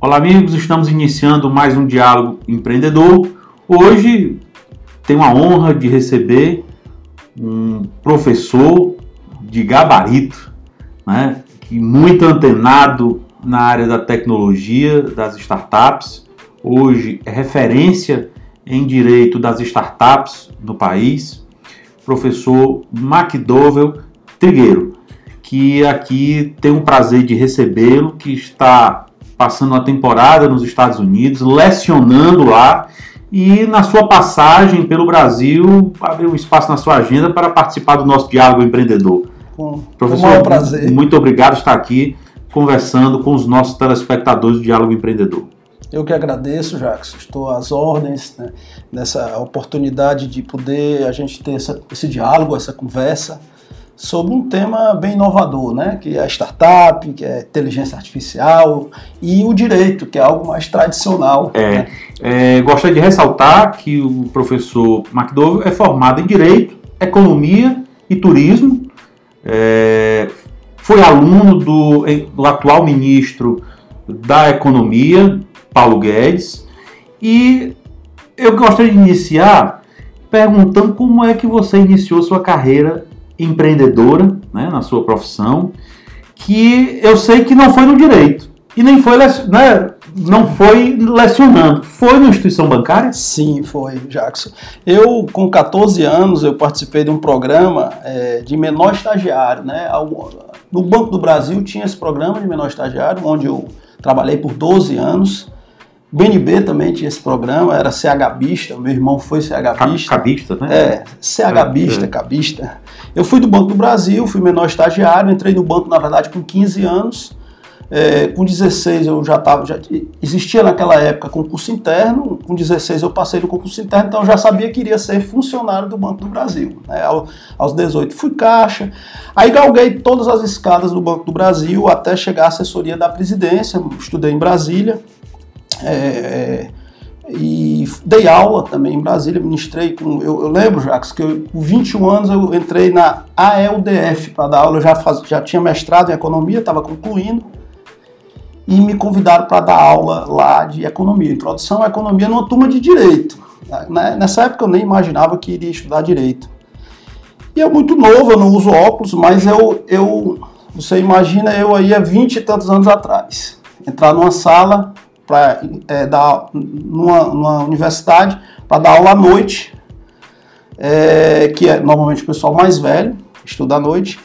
Olá, amigos, estamos iniciando mais um Diálogo Empreendedor. Hoje tenho a honra de receber um professor de gabarito, né, que muito antenado na área da tecnologia, das startups. Hoje é referência em direito das startups no país, professor McDowell Trigueiro, que aqui tem o prazer de recebê-lo, que está passando uma temporada nos Estados Unidos, lecionando lá e na sua passagem pelo Brasil abriu um espaço na sua agenda para participar do nosso diálogo empreendedor. Com, Professor, com prazer. muito obrigado por estar aqui conversando com os nossos telespectadores do Diálogo Empreendedor. Eu que agradeço, Jacques. Estou às ordens né, nessa oportunidade de poder a gente ter essa, esse diálogo, essa conversa sobre um tema bem inovador, né? que é a startup, que é inteligência artificial e o direito, que é algo mais tradicional. É, né? é, gostaria de ressaltar que o professor McDowell é formado em Direito, Economia e Turismo, é, foi aluno do, do atual ministro da Economia, Paulo Guedes, e eu gostaria de iniciar perguntando como é que você iniciou sua carreira empreendedora né, na sua profissão, que eu sei que não foi no direito e nem foi, né, não foi lecionando. Foi na instituição bancária? Sim, foi, Jackson. Eu, com 14 anos, eu participei de um programa é, de menor estagiário. Né? No Banco do Brasil tinha esse programa de menor estagiário, onde eu trabalhei por 12 anos. BNB também tinha esse programa, era CHBista, meu irmão foi CHBista. Cabista, né? É, CHBista, é, é. Cabista. Eu fui do Banco do Brasil, fui menor estagiário, entrei no banco, na verdade, com 15 anos. É, com 16 eu já estava, já existia naquela época concurso interno, com 16 eu passei no concurso interno, então eu já sabia que iria ser funcionário do Banco do Brasil. Né? aos 18 fui caixa, aí galguei todas as escadas do Banco do Brasil até chegar à assessoria da presidência, estudei em Brasília, é, é, e dei aula também em Brasília, ministrei com. Eu, eu lembro, Jacques, que eu, com 21 anos eu entrei na AELDF para dar aula, eu já, faz, já tinha mestrado em economia, estava concluindo, e me convidaram para dar aula lá de economia, introdução à economia numa turma de direito. Nessa época eu nem imaginava que iria estudar direito. E é muito novo, eu não uso óculos, mas eu, eu você imagina eu aí há 20 e tantos anos atrás, entrar numa sala para é, dar numa, numa universidade para dar aula à noite, é, que é normalmente o pessoal mais velho, estuda à noite.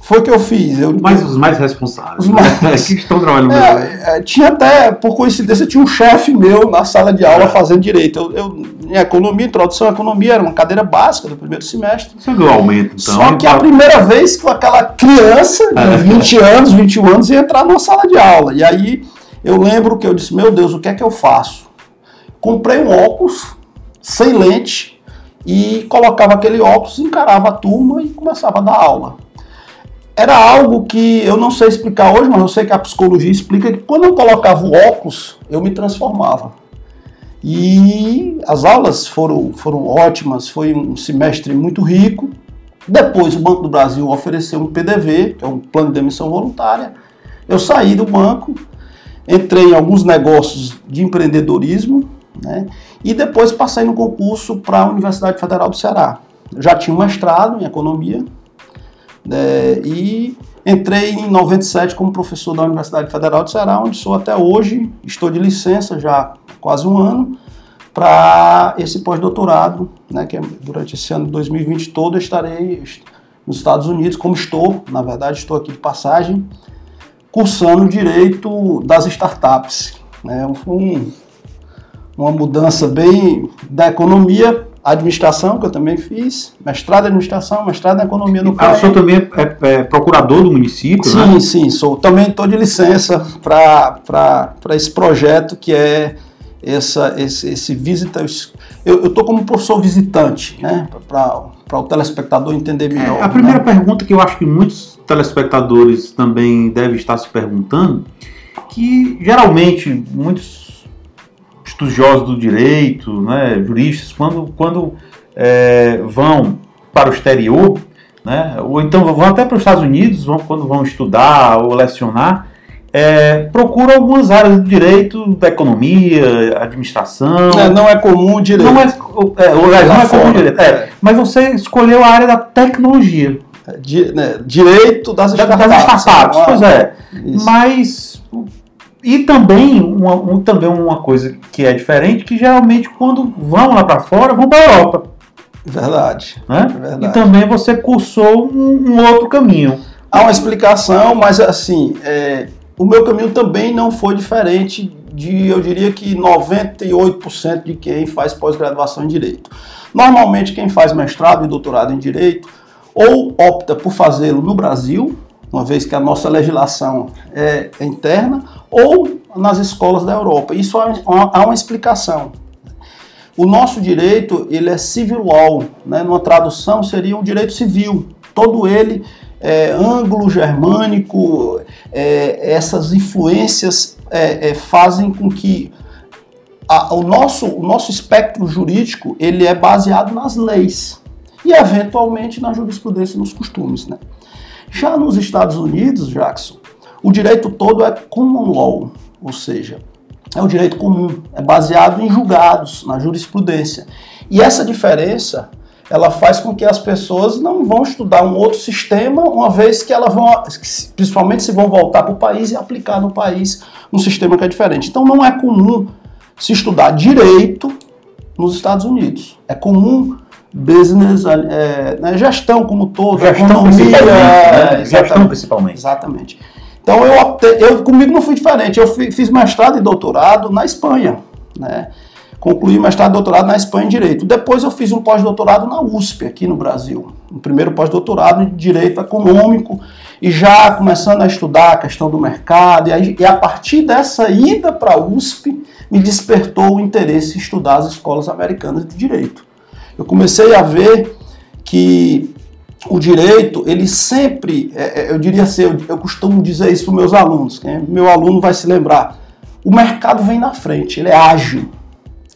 Foi o que eu fiz. Eu, Mas os mais responsáveis. Os mais, né? que estão trabalhando é, é, Tinha até, por coincidência, tinha um chefe meu na sala de aula é. fazendo direito. Eu, eu, em economia, introdução à economia, era uma cadeira básica do primeiro semestre. Isso é aumento, então. Só que a primeira vez que aquela criança de 20 é. anos, 21 anos, ia entrar numa sala de aula. E aí eu lembro que eu disse, meu Deus, o que é que eu faço? Comprei um óculos sem lente e colocava aquele óculos, encarava a turma e começava a dar aula. Era algo que eu não sei explicar hoje, mas eu sei que a psicologia explica que quando eu colocava o óculos, eu me transformava. E as aulas foram, foram ótimas, foi um semestre muito rico. Depois o Banco do Brasil ofereceu um PDV, que é um plano de demissão voluntária. Eu saí do banco entrei em alguns negócios de empreendedorismo, né? E depois passei no concurso para a Universidade Federal do Ceará. Já tinha um mestrado em economia né? e entrei em 97 como professor da Universidade Federal do Ceará, onde sou até hoje. Estou de licença já quase um ano para esse pós-doutorado, né? Que é durante esse ano de 2020 todo eu estarei nos Estados Unidos, como estou, na verdade estou aqui de passagem cursando direito das startups. Né? Foi um, uma mudança bem da economia, administração, que eu também fiz, mestrado em administração, mestrado em economia no CAE. Ah, o senhor também é, é, é, procurador do município, sim, né? Sim, sim, sou. Também estou de licença para esse projeto que é essa, esse, esse visita. Eu estou como professor visitante, né? Para o telespectador entender é, melhor. É, a primeira né? pergunta que eu acho que muitos telespectadores também devem estar se perguntando, que geralmente muitos estudiosos do direito, né, juristas, quando, quando é, vão para o exterior, né, ou então vão até para os Estados Unidos, vão, quando vão estudar ou lecionar, é, procura algumas áreas do direito, da economia, administração. É, não é comum o direito. Não é, é, aliás, não é comum o direito. É, mas você escolheu a área da tecnologia. Di, né, direito das startups. Das startups, pois é. Isso. Mas. E também uma, um, também uma coisa que é diferente, que geralmente quando vão lá para fora, vão para a Europa. Verdade, né? verdade. E também você cursou um, um outro caminho. Há uma explicação, mas assim, é, o meu caminho também não foi diferente de, eu diria que 98% de quem faz pós-graduação em Direito. Normalmente, quem faz mestrado e doutorado em Direito ou opta por fazê-lo no Brasil, uma vez que a nossa legislação é interna, ou nas escolas da Europa. Isso há uma, há uma explicação. O nosso direito ele é civil law, né? numa tradução seria um direito civil. Todo ele é, anglo-germânico, é, essas influências é, é, fazem com que a, o, nosso, o nosso espectro jurídico ele é baseado nas leis e eventualmente na jurisprudência e nos costumes. Né? Já nos Estados Unidos, Jackson, o direito todo é common law, ou seja, é o direito comum, é baseado em julgados, na jurisprudência. E essa diferença ela faz com que as pessoas não vão estudar um outro sistema, uma vez que elas vão, principalmente se vão voltar para o país e aplicar no país um sistema que é diferente. Então não é comum se estudar direito nos Estados Unidos. É comum business, é, né, gestão como todo, gestão economia, principalmente, né? É, gestão principalmente. Exatamente. Então eu, eu comigo não fui diferente. Eu fiz mestrado e doutorado na Espanha, né? concluí mestrado e doutorado na Espanha em Direito. Depois eu fiz um pós-doutorado na USP, aqui no Brasil. Um primeiro pós-doutorado em Direito Econômico, e já começando a estudar a questão do mercado. E, aí, e a partir dessa ida para a USP, me despertou o interesse em estudar as escolas americanas de Direito. Eu comecei a ver que o direito, ele sempre, é, é, eu diria assim, eu, costumo dizer isso para meus alunos, quem é meu aluno vai se lembrar, o mercado vem na frente, ele é ágil,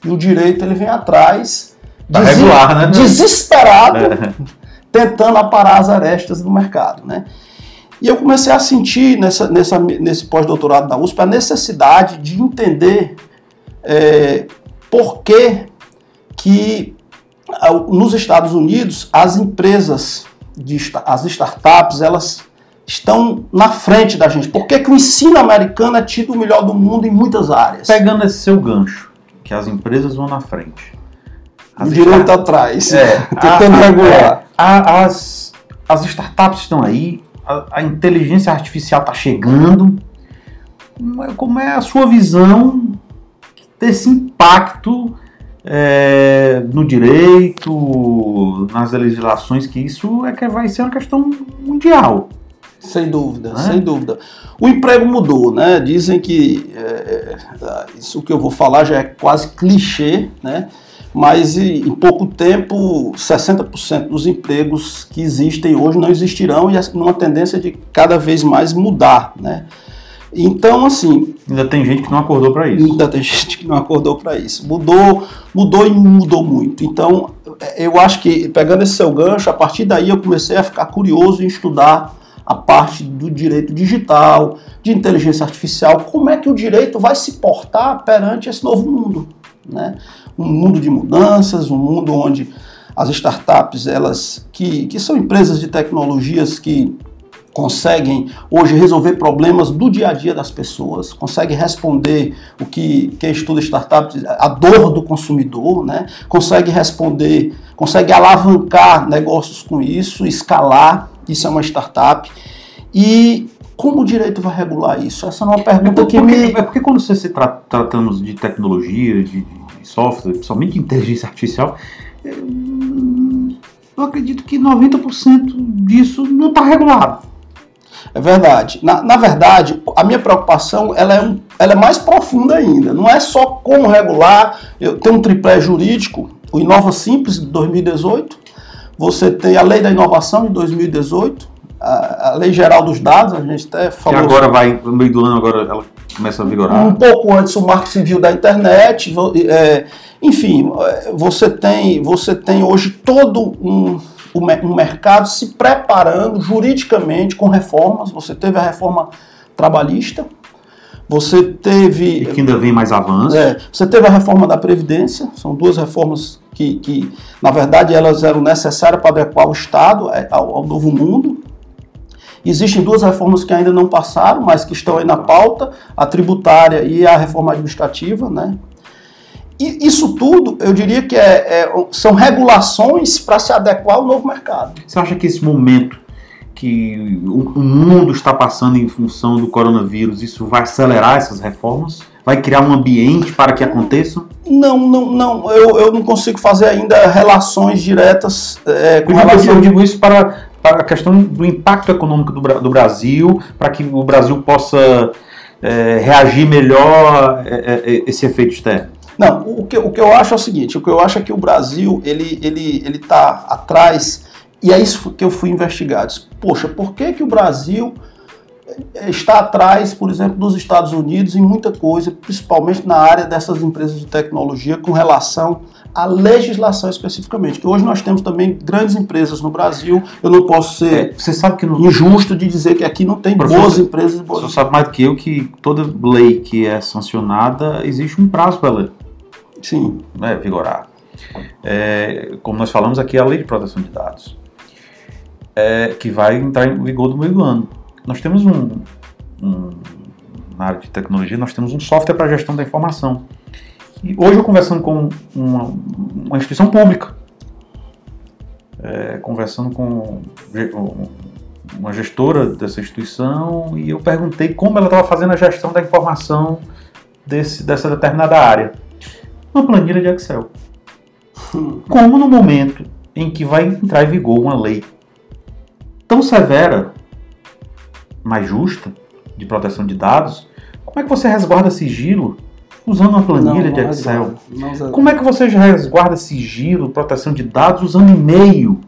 e o direito ele vem atrás, tá regular, né? desesperado, é. tentando aparar as arestas do mercado, né? E eu comecei a sentir nessa, nessa, nesse pós-doutorado da USP a necessidade de entender é, por que, que nos Estados Unidos as empresas, de, as startups, elas estão na frente da gente. Por que, que o ensino americano é tido o melhor do mundo em muitas áreas? Pegando esse seu gancho, que as empresas vão na frente. As o direito atrás, é, tentando a, regular. É, a, as, as startups estão aí, a, a inteligência artificial está chegando. É, como é a sua visão desse impacto é, no direito, nas legislações, que isso é que vai ser uma questão mundial. Sem dúvida, é? sem dúvida. O emprego mudou, né? Dizem que é, é, isso que eu vou falar já é quase clichê, né? Mas em pouco tempo, 60% dos empregos que existem hoje não existirão e uma tendência de cada vez mais mudar, né? Então, assim. Ainda tem gente que não acordou para isso. Ainda tem gente que não acordou para isso. Mudou, mudou e mudou muito. Então, eu acho que, pegando esse seu gancho, a partir daí eu comecei a ficar curioso em estudar a parte do direito digital, de inteligência artificial, como é que o direito vai se portar perante esse novo mundo, né? Um mundo de mudanças, um mundo onde as startups, elas que, que são empresas de tecnologias que conseguem hoje resolver problemas do dia a dia das pessoas, conseguem responder o que quem estuda startups, a dor do consumidor, né? consegue responder, consegue alavancar negócios com isso, escalar isso é uma startup. E como o direito vai regular isso? Essa é uma pergunta é porque, que me. É porque quando você se tra tratamos de tecnologia, de, de, software, principalmente de inteligência artificial, é, eu acredito que 90% disso não está regulado. É verdade. Na, na, verdade, a minha preocupação ela é, um, ela é mais profunda ainda. Não é só como regular. Eu tenho um tripé jurídico, o Inova Simples de 2018, você tem a Lei da Inovação de 2018, a, a Lei Geral dos Dados, a gente até falou. Que agora vai, no meio do ano, agora ela começa a vigorar. Um pouco antes o Marco Civil da Internet. É, enfim, você tem, você tem hoje todo um, um mercado se preparando juridicamente com reformas. Você teve a reforma trabalhista, Você teve. E que ainda vem mais avanço. É, você teve a reforma da Previdência, são duas reformas que, que na verdade, elas eram necessárias para adequar o Estado é, ao, ao novo mundo. Existem duas reformas que ainda não passaram, mas que estão aí na pauta, a tributária e a reforma administrativa, né? E isso tudo, eu diria que é, é, são regulações para se adequar ao novo mercado. Você acha que esse momento que o mundo está passando em função do coronavírus, isso vai acelerar essas reformas? Vai criar um ambiente para que aconteçam? Não, não, não. Eu, eu não consigo fazer ainda relações diretas é, com eu relação... Eu digo isso para, para a questão do impacto econômico do, do Brasil, para que o Brasil possa é, reagir melhor a, esse efeito externo. Não, o que, o que eu acho é o seguinte, o que eu acho é que o Brasil, ele ele ele está atrás e é isso que eu fui investigado. Poxa, por que, que o Brasil eh, está atrás, por exemplo, dos Estados Unidos em muita coisa, principalmente na área dessas empresas de tecnologia, com relação à legislação especificamente. Hoje nós temos também grandes empresas no Brasil. Eu não posso ser é, você sabe que no... injusto de dizer que aqui não tem boas empresas. Boas... Você sabe mais do que eu que toda lei que é sancionada existe um prazo para ela Sim. Né, vigorar. É, como nós falamos aqui, é a lei de proteção de dados é, que vai entrar em vigor no meio do ano. Nós temos um, um na área de tecnologia, nós temos um software para gestão da informação. E hoje eu conversando com uma, uma instituição pública, é, conversando com uma gestora dessa instituição e eu perguntei como ela estava fazendo a gestão da informação desse, dessa determinada área. Uma planilha de Excel. Como no momento em que vai entrar em vigor uma lei tão severa, mais justa, de proteção de dados, como é que você resguarda sigilo usando uma planilha não, não de Excel? Não, como é que você resguarda sigilo, proteção de dados usando e-mail?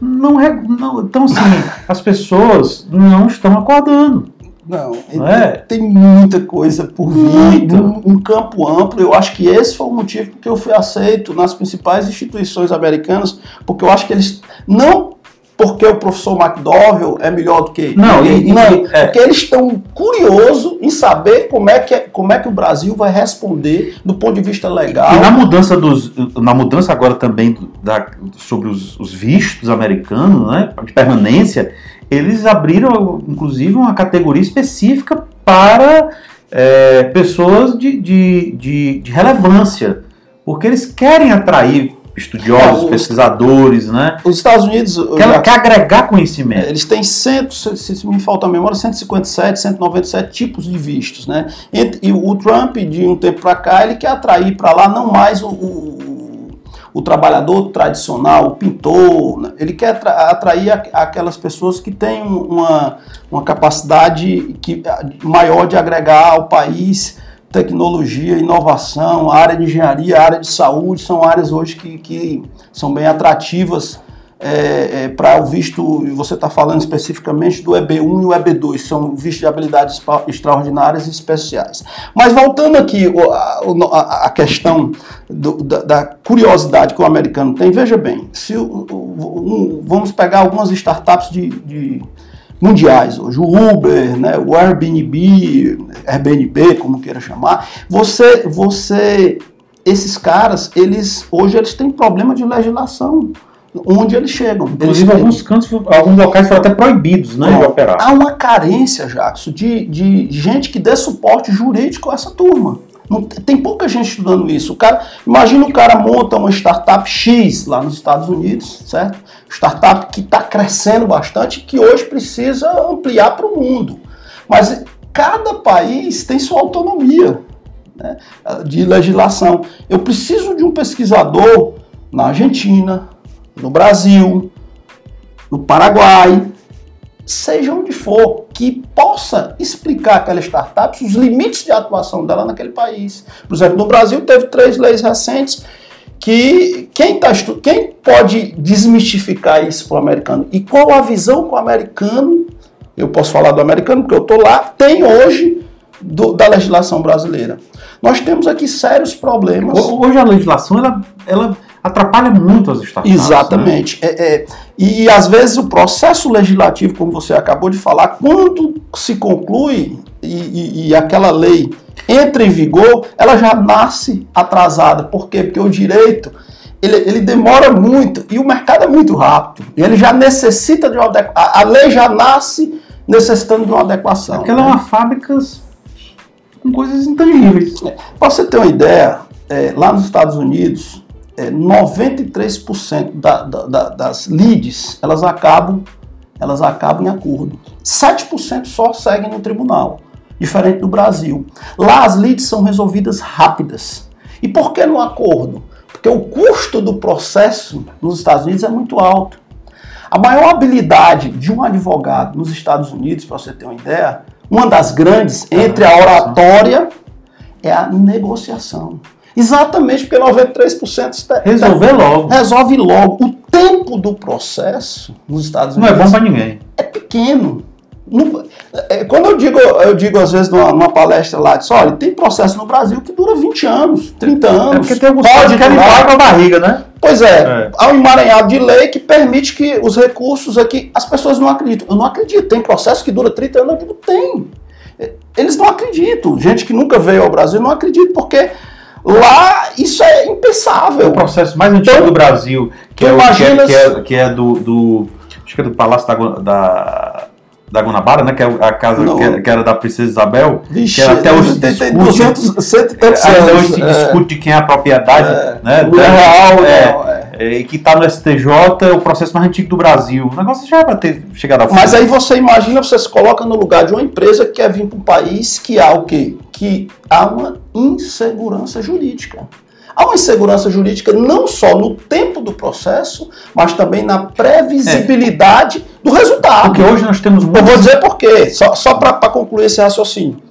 Não, não, então, assim, as pessoas não estão acordando. Não, não é? tem muita coisa por vir, um, um, campo amplo. Eu acho que esse foi o motivo que eu fui aceito nas principais instituições americanas, porque eu acho que eles não porque o professor McDowell é melhor do que não, e, não é. porque eles estão curiosos em saber como é, que, como é que o Brasil vai responder do ponto de vista legal. E na mudança dos, na mudança agora também da, sobre os, os vistos americanos, né, de permanência, eles abriram inclusive uma categoria específica para é, pessoas de, de, de, de relevância, porque eles querem atrair estudiosos, é, pesquisadores, né? Os Estados Unidos quer, quer agregar conhecimento. Eles têm cento, se me falta a memória, 157, 197 tipos de vistos, né? E, e o Trump de um tempo para cá ele quer atrair para lá não mais o, o, o, trabalhador tradicional, o pintor, né? ele quer atrair aquelas pessoas que têm uma, uma capacidade que, maior de agregar ao país tecnologia, inovação, área de engenharia, área de saúde, são áreas hoje que, que são bem atrativas é, é, para o visto, você está falando especificamente do EB1 e o EB2, são vistos de habilidades extraordinárias e especiais. Mas voltando aqui a questão do, da, da, curiosidade que o americano tem, veja bem, se um, vamos pegar algumas startups de, de mundiais hoje, o Uber, né, o Airbnb, Airbnb, como queira chamar, você, você, esses caras, eles hoje eles têm problema de legislação onde eles chegam. Inclusive, eles alguns cantos, alguns locais foram até proibidos né, de operar. Há uma carência, Jackson, de, de gente que dê suporte jurídico a essa turma. Não, tem pouca gente estudando isso. O cara, imagina o cara monta uma startup X lá nos Estados Unidos, certo? Startup que está crescendo bastante, que hoje precisa ampliar para o mundo. Mas cada país tem sua autonomia né, de legislação. Eu preciso de um pesquisador na Argentina, no Brasil, no Paraguai, seja onde for, que possa explicar aquela startup os limites de atuação dela naquele país. Por exemplo, no Brasil teve três leis recentes que quem, tá, quem pode desmistificar isso para o americano e qual a visão que o americano, eu posso falar do americano porque eu estou lá, tem hoje do, da legislação brasileira. Nós temos aqui sérios problemas. Hoje a legislação ela, ela atrapalha muito as startups. Né? Exatamente. Né? É, é, e, às vezes o processo legislativo, como você acabou de falar, quando se conclui, e, e, e aquela lei entra em vigor, ela já nasce atrasada. Por quê? Porque o direito ele, ele, demora muito e o mercado é muito rápido. E ele já necessita de uma adequação. A lei já nasce necessitando de uma adequação. Porque ela né? é uma fábrica com coisas intangíveis. É. Para você ter uma ideia, é, lá nos Estados Unidos, é, 93% da, da, da, das leads elas acabam, elas acabam em acordo. 7% só seguem no tribunal, diferente do Brasil. Lá as leads são resolvidas rápidas. E por que no acordo? Porque o custo do processo nos Estados Unidos é muito alto. A maior habilidade de um advogado nos Estados Unidos, para você ter uma ideia, uma das grandes entre a oratória é a negociação. Exatamente porque 93% resolver logo. Resolve logo. O tempo do processo nos Estados Unidos não é bom para ninguém. É pequeno. É, quando eu digo, eu digo às vezes numa, numa palestra lá, diz, olha, tem processo no Brasil que dura 20 anos, 30 anos. É porque tem alguns pode que querem com a barriga, né? Pois é, é, há um emaranhado de lei que permite que os recursos aqui, as pessoas não acreditam. Eu não acredito, tem processo que dura 30 anos, eu digo, tem. Eles não acreditam. Gente que nunca veio ao Brasil não acredita, porque lá isso é impensável. O processo mais antigo então, do Brasil, que é, o, que é, que é, que é do, do, Acho que é do Palácio da, da da Guanabara, né? Que é a casa que, é, que, era da Princesa Isabel. Vixe, que era até hoje tem, tem 200, 100 Até hoje se discute de quem é a propriedade, é, né? O real, é, é, E que está no STJ, é o processo mais antigo do Brasil. O negócio já é para ter chegado a Mas aí você imagina, você se coloca no lugar de uma empresa que quer vir para um país que há o quê? Que há uma insegurança jurídica. Há uma insegurança jurídica não só no tempo do processo, mas também na previsibilidade é. do resultado. Porque hoje nós temos. Eu vou dizer por quê, só, só para concluir esse raciocínio.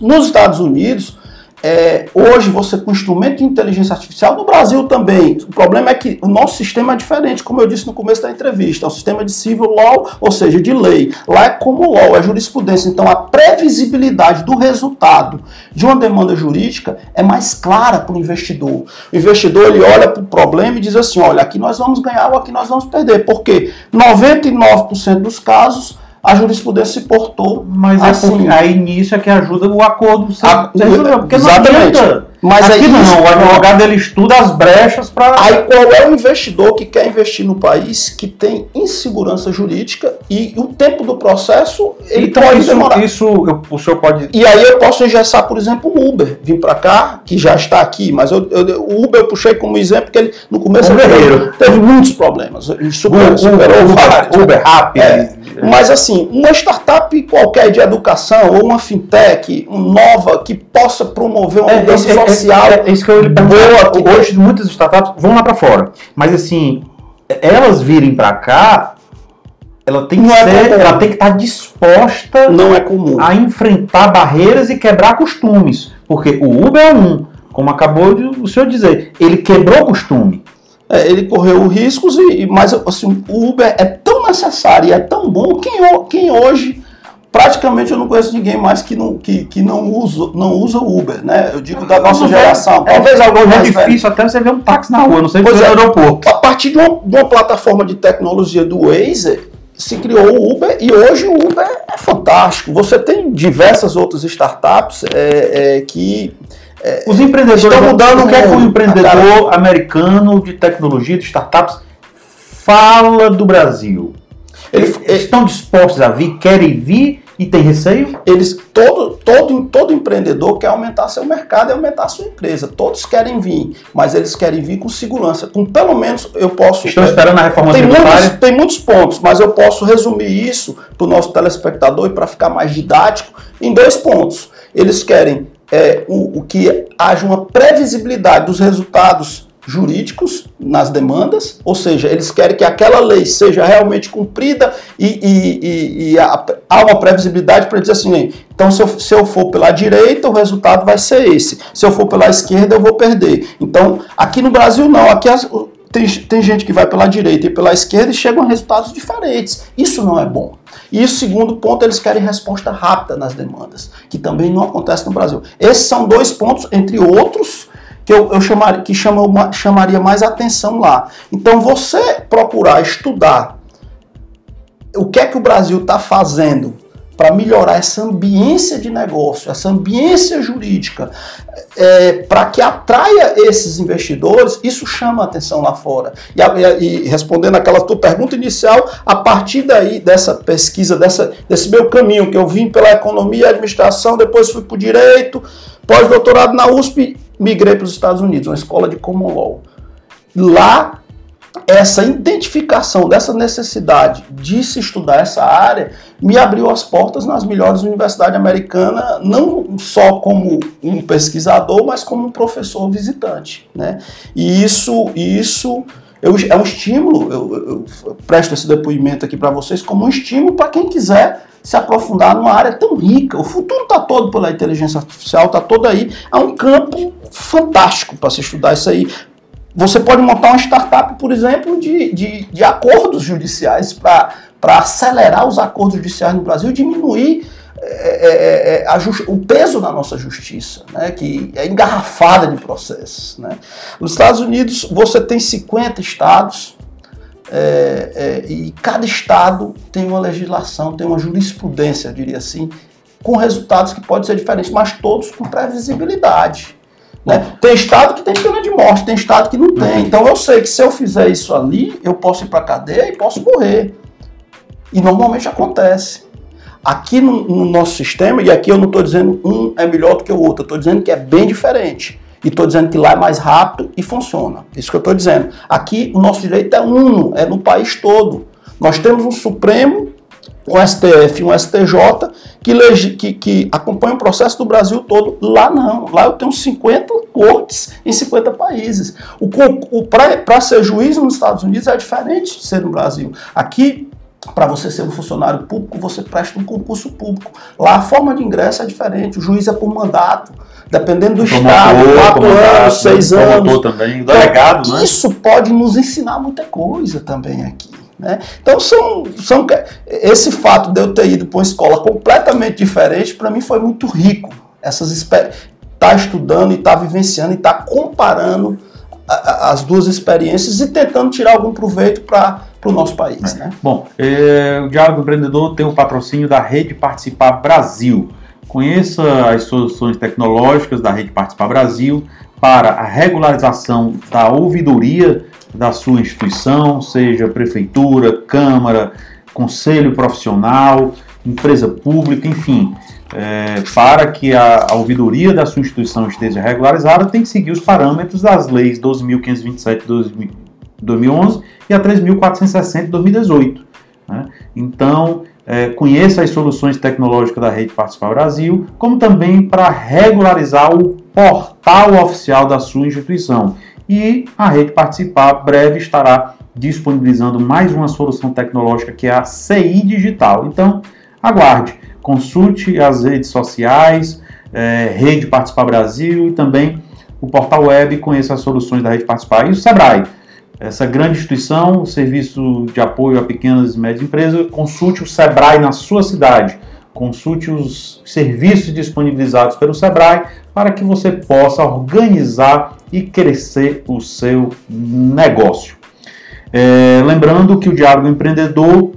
Nos Estados Unidos, é, hoje você com instrumento de inteligência artificial, no Brasil também, o problema é que o nosso sistema é diferente, como eu disse no começo da entrevista, é um sistema de civil law, ou seja, de lei. Lá é como law, é jurisprudência. Então a previsibilidade do resultado de uma demanda jurídica é mais clara para o investidor. O investidor ele olha para o problema e diz assim, olha, aqui nós vamos ganhar ou aqui nós vamos perder. Porque 99% dos casos a jurisprudência se portou. Mas é assim, aí nisso é que ajuda o acordo. Ser, a, ser porque exatamente. Não mas Aqui aí, não, o advogado ele estuda as brechas para. Aí qual é o investidor que quer investir no país que tem insegurança jurídica e o tempo do processo ele então, pode isso, demorar. Isso eu, o senhor pode. E aí eu posso engessar, por exemplo, o Uber, vir para cá, que já está aqui, mas eu, eu, o Uber eu puxei como exemplo porque ele no começo ele teve, teve muitos problemas. Ele super, superou Uber, vários. Uber rápido. É, mas assim, uma startup qualquer de educação ou uma fintech um nova que possa promover uma é, mudança é, é, social. É, é, isso que eu lhe boa, Hoje muitas startups vão lá para fora, mas assim, elas virem para cá, ela tem, que é ser, ela tem que estar tá disposta não é comum. a enfrentar barreiras e quebrar costumes. Porque o Uber é um, como acabou de, o senhor dizer, ele quebrou costume. É, ele correu riscos, e, mas assim, o Uber é tão necessário e é tão bom que quem hoje praticamente eu não conheço ninguém mais que não, que, que não, usa, não usa Uber, né? Eu digo da nossa geração. É, talvez algo é difícil até você ver um táxi na rua, não sei pois é, no aeroporto. A partir de uma, de uma plataforma de tecnologia do Waze, se criou o Uber e hoje o Uber é fantástico. Você tem diversas outras startups é, é, que é, Os empreendedores estão mudando o que é que o empreendedor americano de tecnologia, de startups, fala do Brasil. Eles, eles estão dispostos a vir, querem vir e tem receio? Eles todo, todo, todo empreendedor quer aumentar seu mercado e aumentar sua empresa. Todos querem vir, mas eles querem vir com segurança. Com pelo menos eu posso. Estão esperando a reforma tem Muitos, tem muitos pontos, mas eu posso resumir isso para o nosso telespectador e para ficar mais didático em dois pontos. Eles querem é, o, o que haja uma previsibilidade dos resultados jurídicos nas demandas, ou seja, eles querem que aquela lei seja realmente cumprida e, e, e, e há uma previsibilidade para dizer assim, então se eu, se eu for pela direita, o resultado vai ser esse, se eu for pela esquerda, eu vou perder. Então, aqui no Brasil não, aqui as, tem, tem gente que vai pela direita e pela esquerda e chegam a resultados diferentes. Isso não é bom. E o segundo ponto, eles querem resposta rápida nas demandas, que também não acontece no Brasil. Esses são dois pontos, entre outros, que eu, eu chamaria, que chama, chamaria mais atenção lá. Então, você procurar estudar o que é que o Brasil está fazendo para melhorar essa ambiência de negócio, essa ambiência jurídica, é, para que atraia esses investidores, isso chama atenção lá fora. E, e, respondendo aquela tua pergunta inicial, a partir daí, dessa pesquisa, dessa, desse meu caminho, que eu vim pela economia e administração, depois fui para o direito, pós-doutorado na USP, migrei para os Estados Unidos, uma escola de common law. Lá essa identificação dessa necessidade de se estudar essa área me abriu as portas nas melhores universidades americanas, não só como um pesquisador, mas como um professor visitante. Né? E isso, isso eu, é um estímulo, eu, eu presto esse depoimento aqui para vocês como um estímulo para quem quiser se aprofundar numa área tão rica. O futuro está todo pela inteligência artificial, está todo aí. É um campo fantástico para se estudar isso aí. Você pode montar uma startup, por exemplo, de, de, de acordos judiciais para acelerar os acordos judiciais no Brasil diminuir é, é, é o peso da nossa justiça, né, que é engarrafada de processos. Né. Nos Estados Unidos, você tem 50 estados é, é, e cada estado tem uma legislação, tem uma jurisprudência, eu diria assim, com resultados que podem ser diferentes, mas todos com previsibilidade. Né? Tem estado que tem pena de morte, tem estado que não tem. Uhum. Então eu sei que se eu fizer isso ali, eu posso ir para cadeia e posso morrer. E normalmente acontece. Aqui no, no nosso sistema, e aqui eu não estou dizendo um é melhor do que o outro, eu estou dizendo que é bem diferente. E estou dizendo que lá é mais rápido e funciona. Isso que eu estou dizendo. Aqui o nosso direito é uno, é no país todo. Nós temos um Supremo um STF, um STJ, que, legi, que, que acompanha o processo do Brasil todo. Lá não. Lá eu tenho 50 cortes em 50 países. O, o Para ser juiz nos Estados Unidos é diferente de ser no Brasil. Aqui, para você ser um funcionário público, você presta um concurso público. Lá a forma de ingresso é diferente. O juiz é por mandato. Dependendo do promotor, estado, quatro anos, seis anos. também, delegado, então, né? Isso pode nos ensinar muita coisa também aqui. Né? Então, são, são, esse fato de eu ter ido para uma escola completamente diferente, para mim foi muito rico. Essas estar tá estudando e estar tá vivenciando e estar tá comparando a, a, as duas experiências e tentando tirar algum proveito para o nosso país. Né? Bom, é, o Diálogo Empreendedor tem o patrocínio da Rede Participar Brasil. Conheça as soluções tecnológicas da Rede Participar Brasil para a regularização da ouvidoria da sua instituição, seja prefeitura, câmara, conselho profissional, empresa pública, enfim. É, para que a, a, ouvidoria da sua instituição esteja regularizada, tem que seguir os parâmetros das leis 12.527 de 2011 e a 3.460 de 2018. Né? Então, é, conheça as soluções tecnológicas da Rede Participar Brasil, como também para regularizar o portal oficial da sua instituição e a rede participar breve estará disponibilizando mais uma solução tecnológica que é a CI Digital. Então, aguarde, consulte as redes sociais, é, Rede Participar Brasil e também o portal web, conheça as soluções da Rede Participar e o Sebrae. Essa grande instituição, serviço de apoio a pequenas e médias empresas, consulte o Sebrae na sua cidade Consulte os serviços disponibilizados pelo Sebrae para que você possa organizar e crescer o seu negócio. É, lembrando que o Diálogo Empreendedor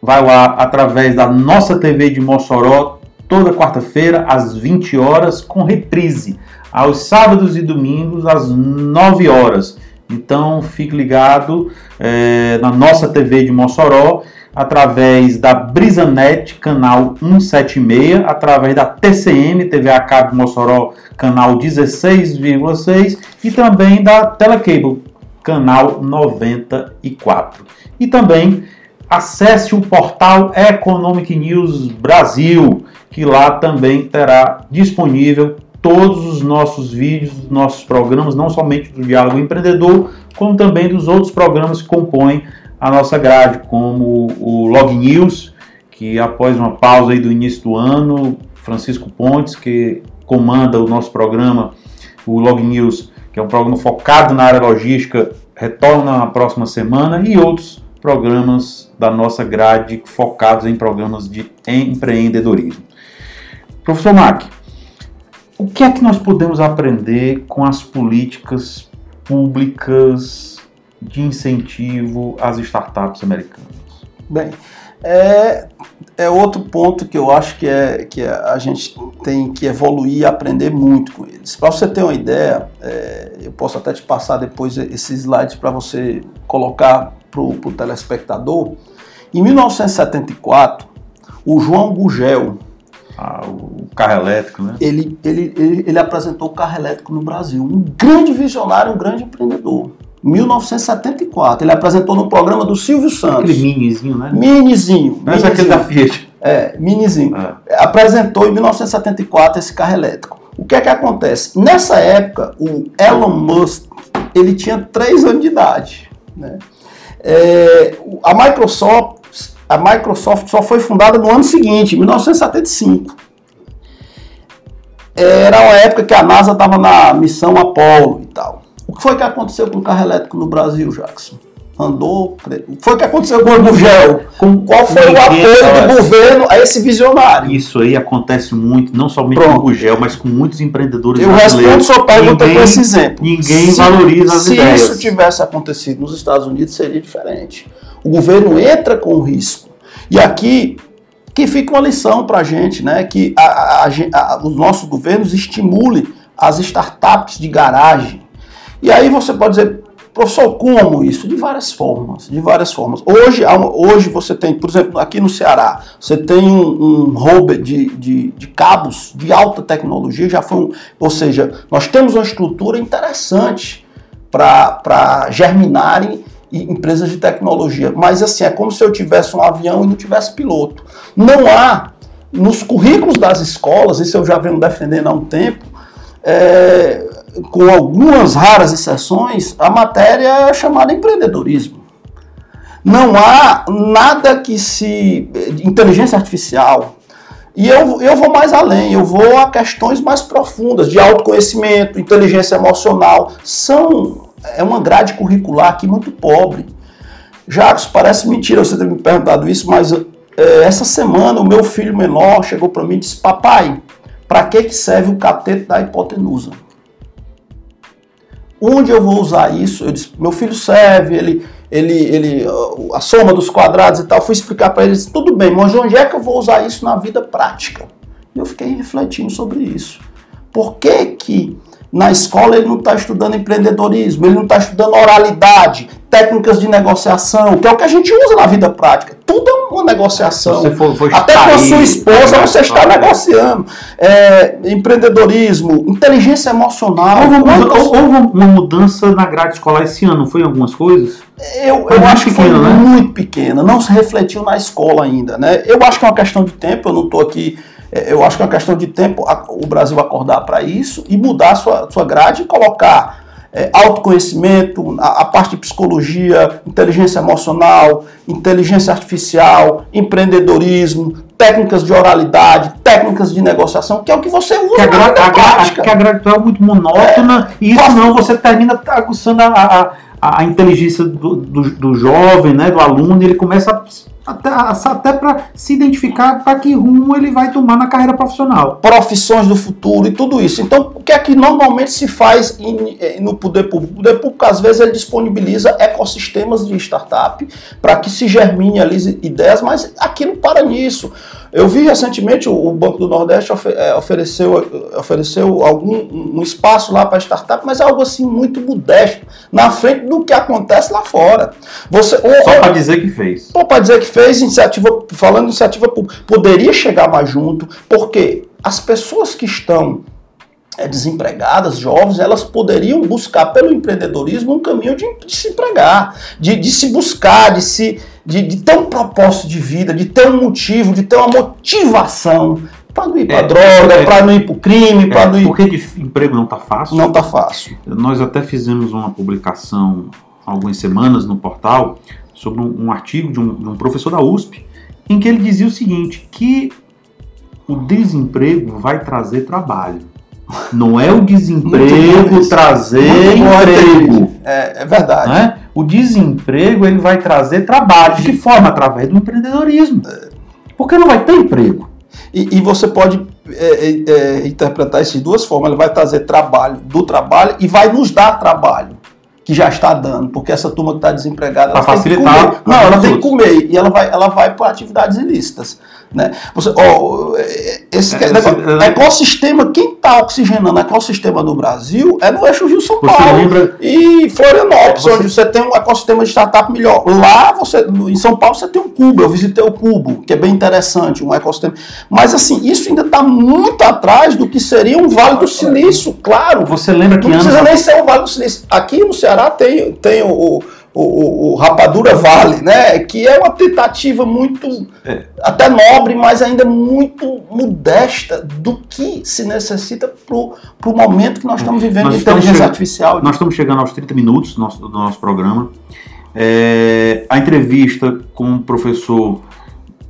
vai lá através da nossa TV de Mossoró toda quarta-feira às 20 horas com reprise aos sábados e domingos às 9 horas. Então fique ligado é, na nossa TV de Mossoró através da Brisanet, canal 176, através da TCM, TV a cabo Mossoró, canal 16,6 e também da Telecable, canal 94. E também acesse o portal Economic News Brasil, que lá também terá disponível todos os nossos vídeos, nossos programas, não somente do Diálogo Empreendedor, como também dos outros programas que compõem a nossa grade, como o Log News, que após uma pausa aí do início do ano, Francisco Pontes, que comanda o nosso programa, o Log News, que é um programa focado na área logística, retorna na próxima semana, e outros programas da nossa grade focados em programas de empreendedorismo. Professor Mack, o que é que nós podemos aprender com as políticas públicas de incentivo às startups americanas? Bem, é, é outro ponto que eu acho que, é, que a gente tem que evoluir e aprender muito com eles. Para você ter uma ideia, é, eu posso até te passar depois esses slides para você colocar para o telespectador. Em 1974, o João Gugel, o carro elétrico, né? Ele, ele, ele, ele apresentou o carro elétrico no Brasil. Um grande visionário, um grande empreendedor. 1974. Ele apresentou no programa do Silvio Santos. Aquele minizinho, né? Minizinho. Mas aquele da Fiat. É, minizinho. É. Apresentou em 1974 esse carro elétrico. O que é que acontece? Nessa época, o Elon Musk, ele tinha 3 anos de idade. Né? É, a, Microsoft, a Microsoft só foi fundada no ano seguinte, 1975. Era uma época que a NASA estava na missão Apollo e tal. O que foi que aconteceu com o carro elétrico no Brasil, Jackson? Andou. O que foi que aconteceu com o Gugel? Qual foi o apoio do governo a esse visionário? Isso aí acontece muito, não somente Pronto. com o Gugel, mas com muitos empreendedores Eu respondo sua pergunta com esse exemplo. Ninguém se, valoriza as se ideias. Se isso tivesse acontecido nos Estados Unidos, seria diferente. O governo entra com o risco. E aqui que fica uma lição para a gente, né? Que a, a, a, os nossos governos estimulem as startups de garagem e aí você pode dizer, professor, como isso? De várias formas, de várias formas. Hoje, hoje você tem, por exemplo, aqui no Ceará, você tem um, um de, de, de, cabos de alta tecnologia, já foi um, ou seja, nós temos uma estrutura interessante para germinarem empresas de tecnologia. Mas assim, é como se eu tivesse um avião e não tivesse piloto. Não há, nos currículos das escolas, isso eu já venho defendendo há um tempo, é, com algumas raras exceções, a matéria é chamada empreendedorismo. Não há nada que se. inteligência artificial. E eu, eu vou mais além, eu vou a questões mais profundas, de autoconhecimento, inteligência emocional. São. É uma grade curricular aqui muito pobre. Jacques, parece mentira você ter me perguntado isso, mas é, essa semana o meu filho menor chegou para mim e disse: Papai, para que, que serve o cateto da hipotenusa? Onde eu vou usar isso? Eu disse, meu filho serve, ele, ele, ele, a soma dos quadrados e tal. Fui explicar para ele, disse, tudo bem, mas onde é que eu vou usar isso na vida prática? E eu fiquei refletindo sobre isso. Por que que na escola ele não está estudando empreendedorismo, ele não está estudando oralidade, técnicas de negociação, que é o que a gente usa na vida prática. Tudo é uma negociação. For, for Até com a sua esposa você está negociando. É, empreendedorismo, inteligência emocional. Houve uma, houve uma, mudança na grade escolar esse ano, foi em algumas coisas? Eu, eu acho que foi né? muito pequena, não se refletiu na escola ainda. Né? Eu acho que é uma questão de tempo, eu não estou aqui eu acho que é uma questão de tempo o Brasil acordar para isso e mudar sua, sua grade e colocar é, autoconhecimento, a, a, parte de psicologia, inteligência emocional, inteligência artificial, empreendedorismo, técnicas de oralidade, técnicas de negociação, que é o que você usa que a, na a, prática. Que a grade é muito monótona é, e isso não, você termina aguçando a, a, a inteligência do, do, do jovem, né, do aluno, e ele começa a até, até para se identificar para que rumo ele vai tomar na carreira profissional. Profissões do futuro e tudo isso. Então, o que é que normalmente se faz em, no poder público? O poder público, às vezes, ele disponibiliza ecossistemas de startup para que se germine ali ideias, mas aquilo para nisso. Eu vi recentemente o Banco do Nordeste é, ofereceu, ofereceu algum um espaço lá para startup, mas é algo assim muito modesto, na frente do que acontece lá fora. Você, Só para dizer que fez. Só para dizer que fez iniciativa, falando de iniciativa pública, poderia chegar mais junto, porque as pessoas que estão é, desempregadas, jovens, elas poderiam buscar pelo empreendedorismo um caminho de, de se empregar, de, de se buscar, de se de, de ter um propósito de vida, de ter um motivo, de ter uma motivação para não ir para é, droga, é, para não ir para o crime, é, para não ir. Porque de emprego não está fácil. Não está fácil. Nós até fizemos uma publicação algumas semanas no portal sobre um, um artigo de um, de um professor da USP, em que ele dizia o seguinte: que o desemprego vai trazer trabalho. Não é o desemprego trazer emprego. É, é verdade. Né? O desemprego ele vai trazer trabalho. De que forma? Através do empreendedorismo. Porque não vai ter emprego. E, e você pode é, é, é interpretar isso de duas formas. Ele vai trazer trabalho do trabalho e vai nos dar trabalho que já está dando, porque essa turma que está desempregada, Pra ela tem que facilitar comer. Não, ela tem que comer e ela vai, ela vai para atividades ilícitas. Né? Você, ó, esse É, negócio- você- ecossistema, quem está oxigenando o ecossistema no Brasil é no eixo Rio-São Você Paulo lembra- e Florianópolis, Você- onde você tem um ecossistema de startup melhor. Lá, você, em São Paulo, você tem um cubo. Eu visitei o cubo, que é bem interessante, um ecossistema. Mas, assim, isso ainda está muito atrás do que seria um Vale do Silício, claro. Você lembra que Não precisa nem ser o Vale do Silício. Aqui no Ceará tem, tem o, o, o- Rapadura Vale, né? Que é uma tentativa muito É. até nobre, mas ainda muito modesta do que se necessita para o momento que nós estamos vivendo Nós de inteligência chegando- artificial. Nós estamos chegando aos 30 minutos do nosso, do nosso programa. É, a entrevista com o professor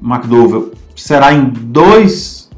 McDowell será em dois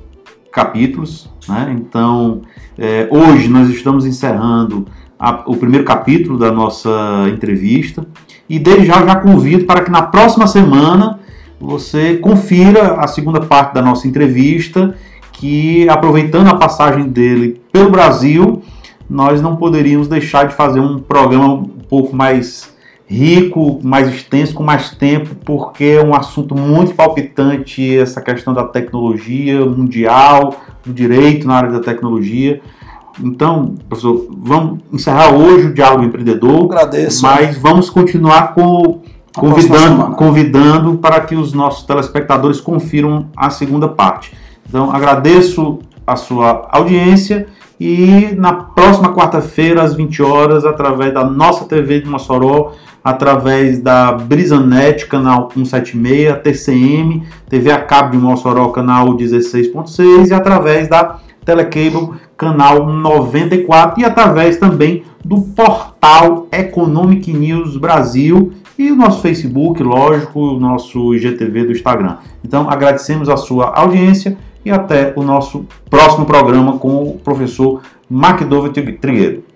capítulos. Né? Então, é, hoje nós estamos encerrando a- o primeiro capítulo da nossa entrevista. E desde já já convido para que na próxima semana você confira a segunda parte da nossa entrevista, que aproveitando a passagem dele pelo Brasil, nós não poderíamos deixar de fazer um programa um pouco mais rico, mais extenso, com mais tempo, porque é um assunto muito palpitante essa questão da tecnologia mundial, do direito na área da tecnologia. Então, professor, vamos encerrar hoje o Diálogo Empreendedor, agradeço. mas vamos continuar com, convidando, convidando para que os nossos telespectadores confiram a segunda parte. Então, agradeço a sua audiência e na próxima quarta-feira, às 20 horas, através da nossa TV de Mossoró, através da Brisanet, canal 176, TCM, TV a cabo de Mossoró, canal 16.6 e através da Telecable, canal 94 e através também do portal Economic News Brasil e o nosso Facebook, lógico, o nosso IGTV do Instagram. Então, agradecemos a sua audiência e até o nosso próximo programa com o professor McDowell Trigueiro.